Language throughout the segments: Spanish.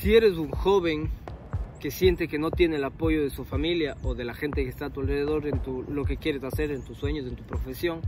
Si eres un joven que siente que no tiene el apoyo de su familia o de la gente que está a tu alrededor en tu, lo que quieres hacer, en tus sueños, en tu profesión,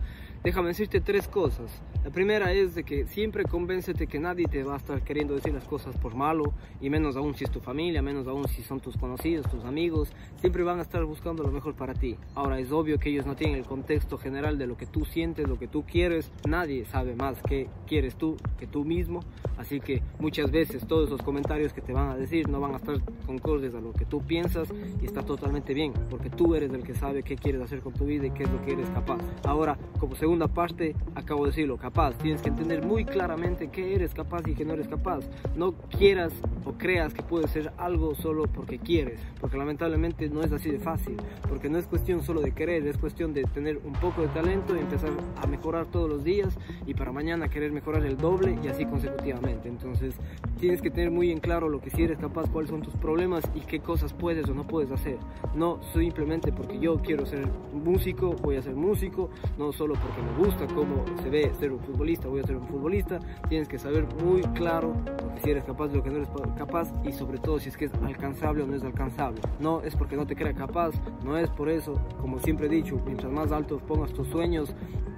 déjame decirte tres cosas. La primera es de que siempre convéncete que nadie te va a estar queriendo decir las cosas por malo, y menos aún si es tu familia, menos aún si son tus conocidos, tus amigos, siempre van a estar buscando lo mejor para ti. Ahora es obvio que ellos no tienen el contexto general de lo que tú sientes, lo que tú quieres, nadie sabe más qué quieres tú que tú mismo, así que muchas veces todos esos comentarios que te van a decir no van a estar concordes a lo que tú piensas y está totalmente bien, porque tú eres el que sabe qué quieres hacer con tu vida y qué es lo que eres capaz. Ahora, como segunda parte, acabo de decirlo, capaz. Tienes que entender muy claramente qué eres capaz y qué no eres capaz. No quieras o creas que puedes ser algo solo porque quieres, porque lamentablemente no es así de fácil, porque no es cuestión solo de querer, es cuestión de tener un poco de talento y empezar a mejorar todos los días y para mañana querer mejorar el doble y así consecutivamente. Entonces, tienes que tener muy en claro lo que si eres capaz, cuáles son tus problemas y qué cosas puedes o no puedes hacer. No simplemente porque yo quiero ser músico, voy a ser músico, no solo porque me gusta cómo se ve ser un futbolista, voy a ser un futbolista. Tienes que saber muy claro si eres capaz de lo que no eres capaz y sobre todo si es que es alcanzable o no es alcanzable. No es porque no te crea capaz, no es por eso, como siempre he dicho, mientras más alto pongas tus sueños,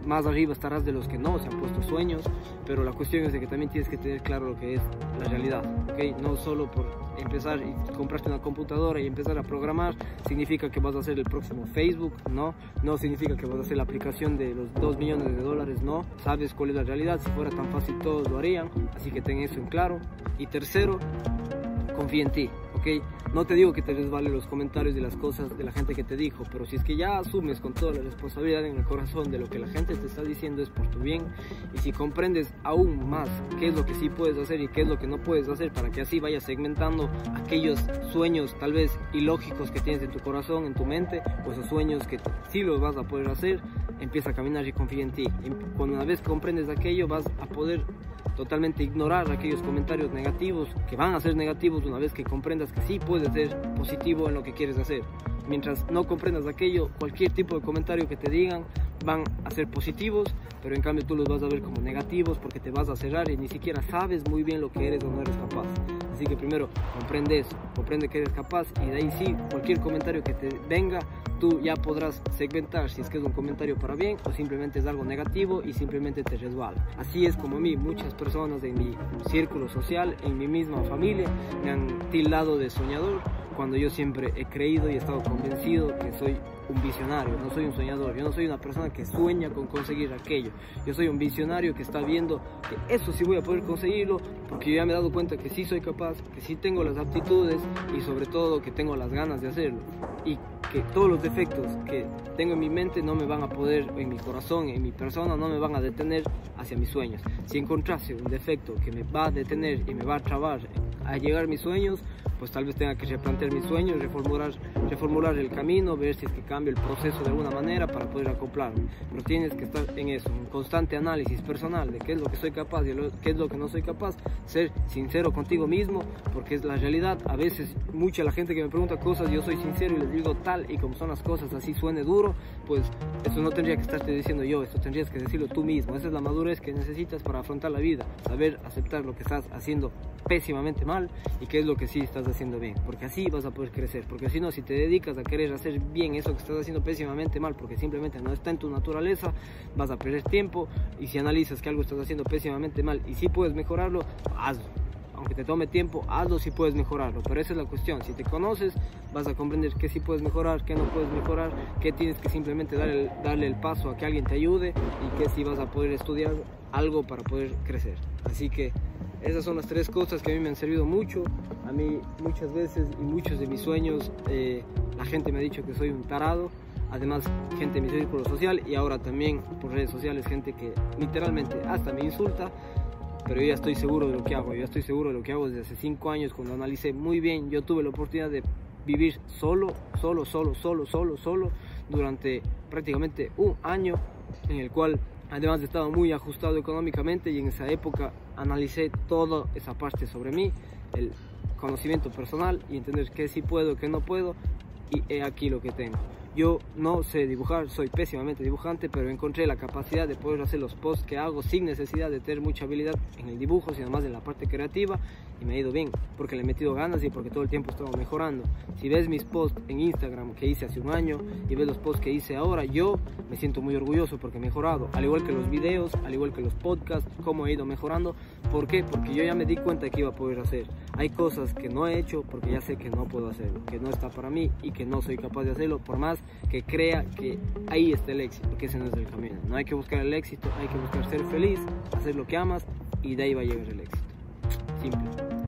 más arriba estarás de los que no se han puesto sueños, pero la cuestión es de que también tienes que tener claro lo que es la realidad, ¿ok? No solo por empezar y comprarte una computadora y empezar a programar significa que vas a hacer el próximo Facebook, no, no significa que vas a hacer la aplicación de los 2 millones de dólares, no, sabes cuál es la realidad, si fuera tan fácil todos lo harían, así que ten eso en claro. Y tercero, confía en ti, no te digo que te resbale los comentarios de las cosas de la gente que te dijo, pero si es que ya asumes con toda la responsabilidad en el corazón de lo que la gente te está diciendo es por tu bien, y si comprendes aún más qué es lo que sí puedes hacer y qué es lo que no puedes hacer para que así vayas segmentando aquellos sueños tal vez ilógicos que tienes en tu corazón, en tu mente, o esos sueños que sí los vas a poder hacer, empieza a caminar y confía en ti. Y cuando una vez comprendes aquello vas a poder totalmente ignorar aquellos comentarios negativos que van a ser negativos una vez que comprendas que sí puedes ser positivo en lo que quieres hacer. Mientras no comprendas aquello, cualquier tipo de comentario que te digan van a ser positivos, pero en cambio tú los vas a ver como negativos porque te vas a cerrar y ni siquiera sabes muy bien lo que eres o no eres capaz. Así que primero comprende eso, comprende que eres capaz y de ahí sí, cualquier comentario que te venga, tú ya podrás segmentar si es que es un comentario para bien o simplemente es algo negativo y simplemente te resbala. Así es como a mí, muchas personas de mi círculo social, en mi misma familia, me han tildado de soñador cuando yo siempre he creído y he estado convencido que soy un visionario, no soy un soñador, yo no soy una persona que sueña con conseguir aquello, yo soy un visionario que está viendo que eso sí voy a poder conseguirlo porque ya me he dado cuenta que sí soy capaz, que sí tengo las aptitudes y sobre todo que tengo las ganas de hacerlo y que todos los defectos que tengo en mi mente no me van a poder, en mi corazón, en mi persona, no me van a detener hacia mis sueños. Si encontrase un defecto que me va a detener y me va a trabar a llegar a mis sueños, pues tal vez tenga que replantear mis sueños, reformular, reformular el camino, ver si es que cambio el proceso de alguna manera para poder acoplarme. Pero tienes que estar en eso, un constante análisis personal de qué es lo que soy capaz y qué es lo que no soy capaz, ser sincero contigo mismo, porque es la realidad. A veces mucha la gente que me pregunta cosas, yo soy sincero y les digo tal y como son las cosas, así suene duro, pues eso no tendría que estarte diciendo yo, esto tendrías que decirlo tú mismo. Esa es la madurez que necesitas para afrontar la vida, saber aceptar lo que estás haciendo pésimamente mal y qué es lo que sí estás haciendo bien, porque así vas a poder crecer, porque si no, si te dedicas a querer hacer bien eso que estás haciendo pésimamente mal, porque simplemente no está en tu naturaleza, vas a perder tiempo y si analizas que algo estás haciendo pésimamente mal y si puedes mejorarlo, hazlo. Aunque te tome tiempo, hazlo si puedes mejorarlo. Pero esa es la cuestión. Si te conoces, vas a comprender qué sí puedes mejorar, qué no puedes mejorar, qué tienes que simplemente darle, darle el paso a que alguien te ayude y qué sí vas a poder estudiar algo para poder crecer. Así que esas son las tres cosas que a mí me han servido mucho. A mí muchas veces y muchos de mis sueños eh, la gente me ha dicho que soy un tarado. Además, gente de mi círculo social y ahora también por redes sociales, gente que literalmente hasta me insulta. Pero yo ya estoy seguro de lo que hago. Yo ya estoy seguro de lo que hago desde hace cinco años cuando analicé muy bien. Yo tuve la oportunidad de vivir solo, solo, solo, solo, solo, solo durante prácticamente un año en el cual Además estaba muy ajustado económicamente y en esa época analicé toda esa parte sobre mí, el conocimiento personal y entender qué sí puedo, qué no puedo y he aquí lo que tengo. Yo no sé dibujar, soy pésimamente dibujante, pero encontré la capacidad de poder hacer los posts que hago sin necesidad de tener mucha habilidad en el dibujo, sino más en la parte creativa y me ha ido bien, porque le he metido ganas y porque todo el tiempo estamos mejorando. Si ves mis posts en Instagram que hice hace un año y ves los posts que hice ahora, yo me siento muy orgulloso porque he mejorado, al igual que los videos, al igual que los podcasts, cómo he ido mejorando. ¿Por qué? Porque yo ya me di cuenta que iba a poder hacer. Hay cosas que no he hecho porque ya sé que no puedo hacerlo, que no está para mí y que no soy capaz de hacerlo, por más que crea que ahí está el éxito, que ese no es el camino. No hay que buscar el éxito, hay que buscar ser feliz, hacer lo que amas y de ahí va a llegar el éxito. Simple.